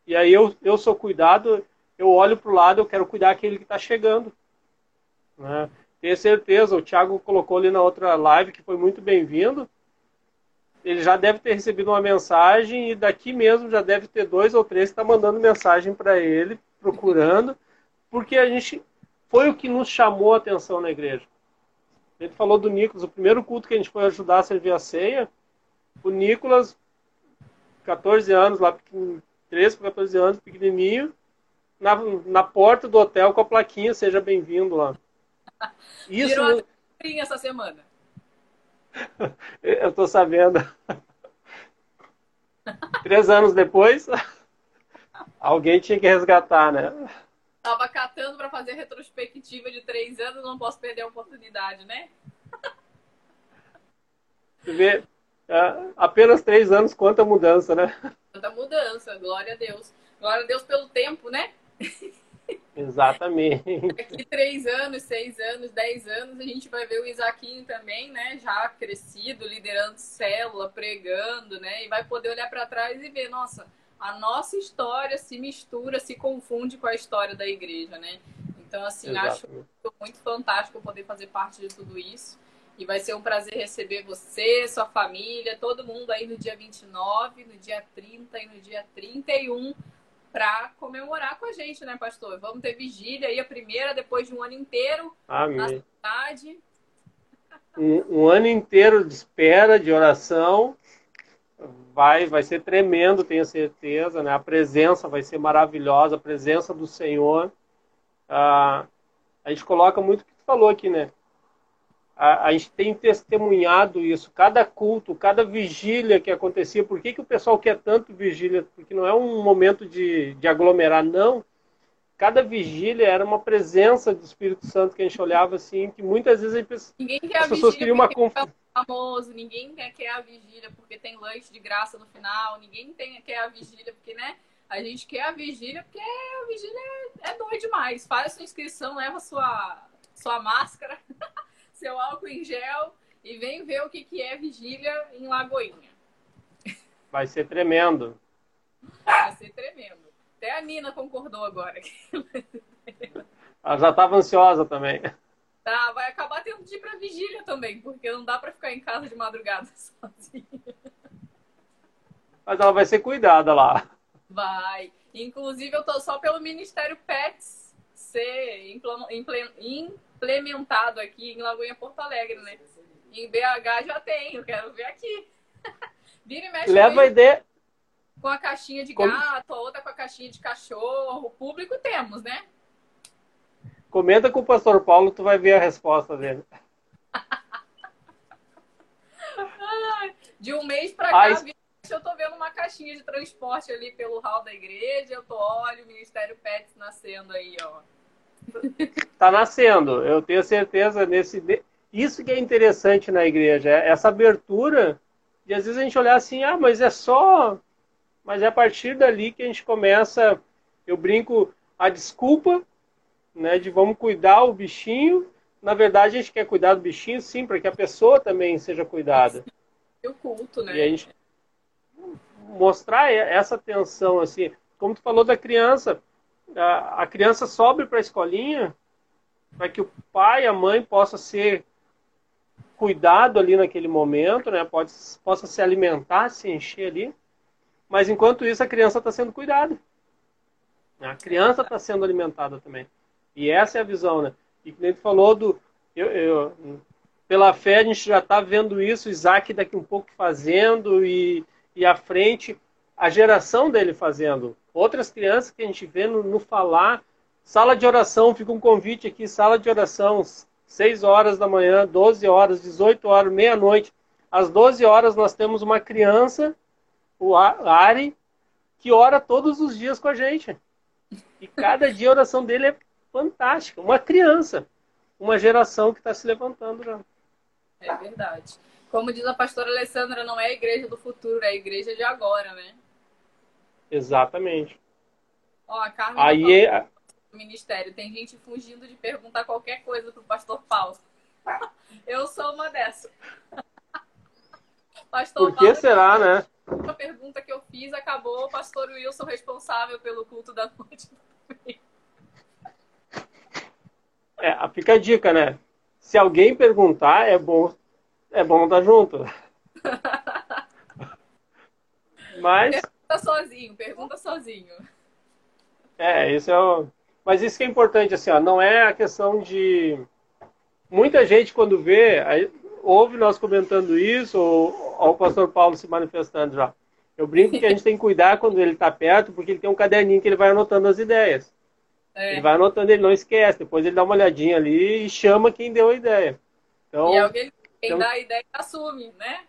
E aí eu, eu sou cuidado, eu olho para o lado, eu quero cuidar aquele que está chegando. Né? Tenho certeza, o Thiago colocou ali na outra live que foi muito bem-vindo. Ele já deve ter recebido uma mensagem e daqui mesmo já deve ter dois ou três que estão tá mandando mensagem para ele, procurando, porque a gente foi o que nos chamou a atenção na igreja. Ele falou do Nicolas, o primeiro culto que a gente foi ajudar a servir a ceia, o Nicolas, 14 anos, lá 13 para 14 anos, pequenininho, na, na porta do hotel com a plaquinha, seja bem-vindo lá. [LAUGHS] Isso Virou essa semana. [LAUGHS] Eu tô sabendo. [LAUGHS] Três anos depois, alguém tinha que resgatar, né? Tava catando para fazer retrospectiva de três anos, não posso perder a oportunidade, né? Você vê, é, apenas três anos, quanta mudança, né? Quanta mudança, glória a Deus. Glória a Deus pelo tempo, né? Exatamente. Daqui três anos, seis anos, dez anos, a gente vai ver o Isaquinho também, né? Já crescido, liderando célula, pregando, né? E vai poder olhar para trás e ver, nossa, a nossa história se mistura, se confunde com a história da igreja, né? Então, assim, Exatamente. acho muito fantástico poder fazer parte de tudo isso. E vai ser um prazer receber você, sua família, todo mundo aí no dia 29, no dia 30 e no dia 31 para comemorar com a gente, né, pastor? Vamos ter vigília aí, a primeira, depois de um ano inteiro Amém. na cidade. Um, um, ano inteiro de espera, de oração. Vai, vai ser tremendo, tenho certeza. Né? A presença vai ser maravilhosa, a presença do Senhor. Ah, a gente coloca muito o que tu falou aqui, né? A, a, gente tem testemunhado isso, cada culto, cada vigília que acontecia. Por que, que o pessoal quer tanto vigília? Porque não é um momento de, de aglomerar, não. Cada vigília era uma presença do Espírito Santo que a gente olhava assim, que muitas vezes gente, ninguém quer as pessoas queriam uma conf... famoso, ninguém quer, a vigília porque tem lanche de graça no final, ninguém tem, quer a vigília porque, né? A gente quer a vigília porque a vigília é, é doido demais. Faz a sua inscrição, leva sua, sua máscara. [LAUGHS] seu álcool em gel e vem ver o que, que é vigília em Lagoinha. Vai ser tremendo. Vai ser tremendo. Até a Nina concordou agora. Ela já estava ansiosa também. Tá, vai acabar tendo de ir para vigília também, porque não dá para ficar em casa de madrugada [LAUGHS] sozinha. Mas ela vai ser cuidada lá. Vai. Inclusive, eu tô só pelo Ministério Pets ser implementado aqui em Lagoinha Porto Alegre, né? Em BH já tem, eu quero ver aqui. [LAUGHS] Vira e mexe Leva a ideia. Com a caixinha de gato, a outra com a caixinha de cachorro. Público temos, né? Comenta com o pastor Paulo, tu vai ver a resposta dele. de um mês para cá, Ai. eu tô vendo uma caixinha de transporte ali pelo hall da igreja. Eu tô, olha, o Ministério Pets nascendo aí, ó. Está nascendo, eu tenho certeza nesse. Isso que é interessante na igreja, é essa abertura e às vezes a gente olhar assim, ah, mas é só. Mas é a partir dali que a gente começa, eu brinco, a desculpa, né, de vamos cuidar o bichinho. Na verdade, a gente quer cuidar do bichinho, sim, para que a pessoa também seja cuidada. E o culto, né? E a gente mostrar essa atenção, assim, como tu falou da criança, a, criança sobe para a escolinha para que o pai e a mãe possa ser cuidado ali naquele momento, né? Pode, possa se alimentar, se encher ali. Mas enquanto isso, a criança está sendo cuidada. A criança está sendo alimentada também. E essa é a visão, né? E que nem falou do. Eu, eu, pela fé, a gente já está vendo isso, Isaac daqui um pouco fazendo, e, e à frente, a geração dele fazendo outras crianças que a gente vê no, no falar. Sala de oração, fica um convite aqui, sala de oração, 6 horas da manhã, 12 horas, 18 horas, meia-noite. Às 12 horas nós temos uma criança, o Ari, que ora todos os dias com a gente. E cada dia a oração dele é fantástica. Uma criança, uma geração que está se levantando já. É verdade. Como diz a pastora Alessandra, não é a igreja do futuro, é a igreja de agora, né? Exatamente. Ó, a Carmen Aí é... ministério. Tem gente fugindo de perguntar qualquer coisa pro pastor Paulo. [LAUGHS] Eu sou uma dessas. [LAUGHS] pastor Por que Paulo, será, né? Uma pergunta que eu fiz, acabou o pastor Wilson responsável pelo culto da noite. É, fica a dica, né? Se alguém perguntar, é bom, é bom estar junto. [LAUGHS] Mas. Pergunta sozinho, pergunta sozinho. É, isso é o. Mas isso que é importante, assim, ó, não é a questão de. Muita gente, quando vê, aí, ouve nós comentando isso, ou, ou o pastor Paulo se manifestando já. Eu brinco que a gente tem que cuidar quando ele está perto, porque ele tem um caderninho que ele vai anotando as ideias. É. Ele vai anotando, ele não esquece. Depois ele dá uma olhadinha ali e chama quem deu a ideia. Então, e alguém quem então... dá a ideia assume, né?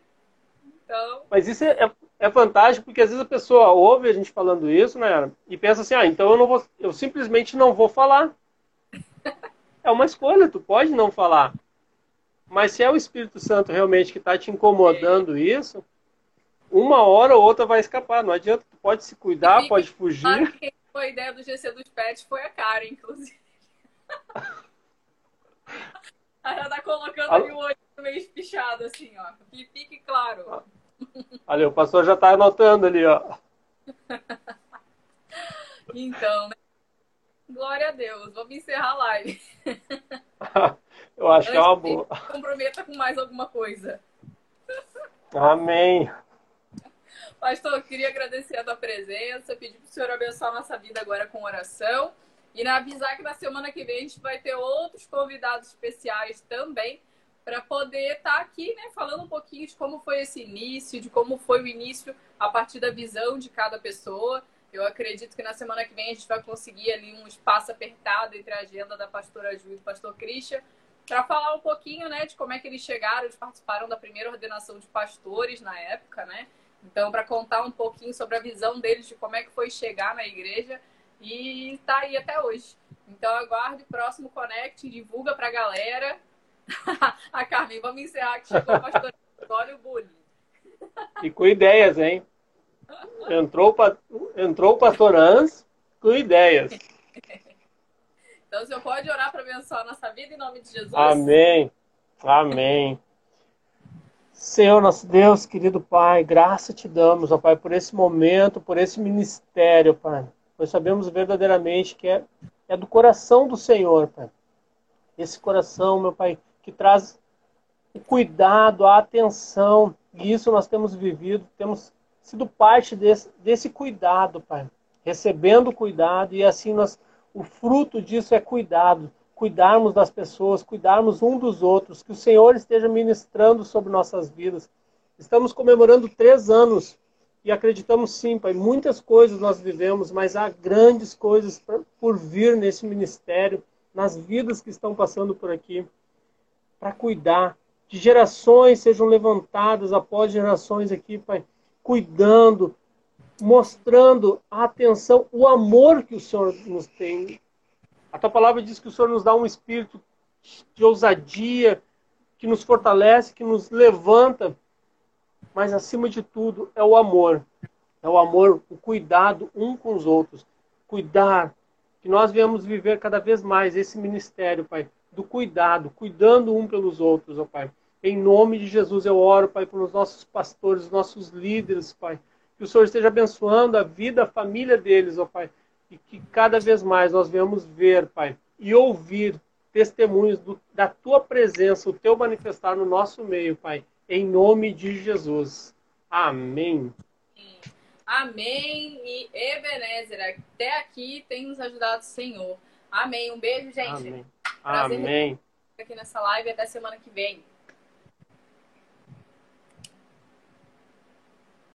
Então... Mas isso é, é, fantástico porque às vezes a pessoa ouve a gente falando isso, né? E pensa assim, ah, então eu não vou, eu simplesmente não vou falar. é uma escolha, tu pode não falar. Mas se é o Espírito Santo realmente que está te incomodando isso, uma hora ou outra vai escapar. Não adianta, tu pode se cuidar, pode fugir. Claro que a ideia do GC dos Pets foi a Karen, inclusive. [LAUGHS] Ela tá colocando ali o olho meio espichado, assim, ó. Que fique claro. Ali, o pastor já tá anotando ali, ó. [LAUGHS] Então, né? Glória a Deus. Vamos encerrar a live. [LAUGHS] Eu acho Antes que é uma boa. Comprometa com mais alguma coisa. Amém. Pastor, eu queria agradecer a tua presença, pedir para o Senhor abençoar a nossa vida agora com oração e avisar que na semana que vem a gente vai ter outros convidados especiais também para poder estar tá aqui, né, falando um pouquinho de como foi esse início, de como foi o início a partir da visão de cada pessoa. Eu acredito que na semana que vem a gente vai conseguir ali um espaço apertado entre a agenda da pastora Ju e do pastor Christian para falar um pouquinho, né, de como é que eles chegaram, eles participaram da primeira ordenação de pastores na época, né? Então, para contar um pouquinho sobre a visão deles de como é que foi chegar na igreja e tá aí até hoje. Então, aguarde o próximo Connect, divulga para a galera. [LAUGHS] a Carmen, vamos encerrar que chegou o pastor Antônio Bulli. E com ideias, hein? Entrou, entrou o pastor Ans com ideias. Então, o senhor pode orar para abençoar a nossa vida em nome de Jesus? Amém. Amém. Senhor, nosso Deus, querido Pai, graça te damos, ó Pai, por esse momento, por esse ministério, Pai. Nós sabemos verdadeiramente que é, é do coração do Senhor, Pai. Esse coração, meu Pai, que traz o cuidado, a atenção, e isso nós temos vivido, temos sido parte desse, desse cuidado, Pai. Recebendo cuidado, e assim nós, o fruto disso é cuidado. Cuidarmos das pessoas, cuidarmos um dos outros, que o Senhor esteja ministrando sobre nossas vidas. Estamos comemorando três anos. E acreditamos sim, Pai, muitas coisas nós vivemos, mas há grandes coisas por vir nesse ministério, nas vidas que estão passando por aqui, para cuidar. De gerações sejam levantadas após gerações aqui, Pai, cuidando, mostrando a atenção, o amor que o Senhor nos tem, a tua palavra diz que o Senhor nos dá um espírito de ousadia, que nos fortalece, que nos levanta, mas acima de tudo é o amor. É o amor, o cuidado um com os outros. Cuidar, que nós venhamos viver cada vez mais esse ministério, Pai, do cuidado, cuidando um pelos outros, ó Pai. Em nome de Jesus eu oro, Pai, pelos nossos pastores, nossos líderes, Pai. Que o Senhor esteja abençoando a vida, a família deles, ó Pai e que cada vez mais nós venhamos ver, Pai, e ouvir testemunhos do, da tua presença, o teu manifestar no nosso meio, Pai, em nome de Jesus. Amém. Amém e Ebenezer, até aqui tem nos ajudado o Senhor. Amém. Um beijo, gente. Amém. Prazer Amém. aqui nessa live até semana que vem.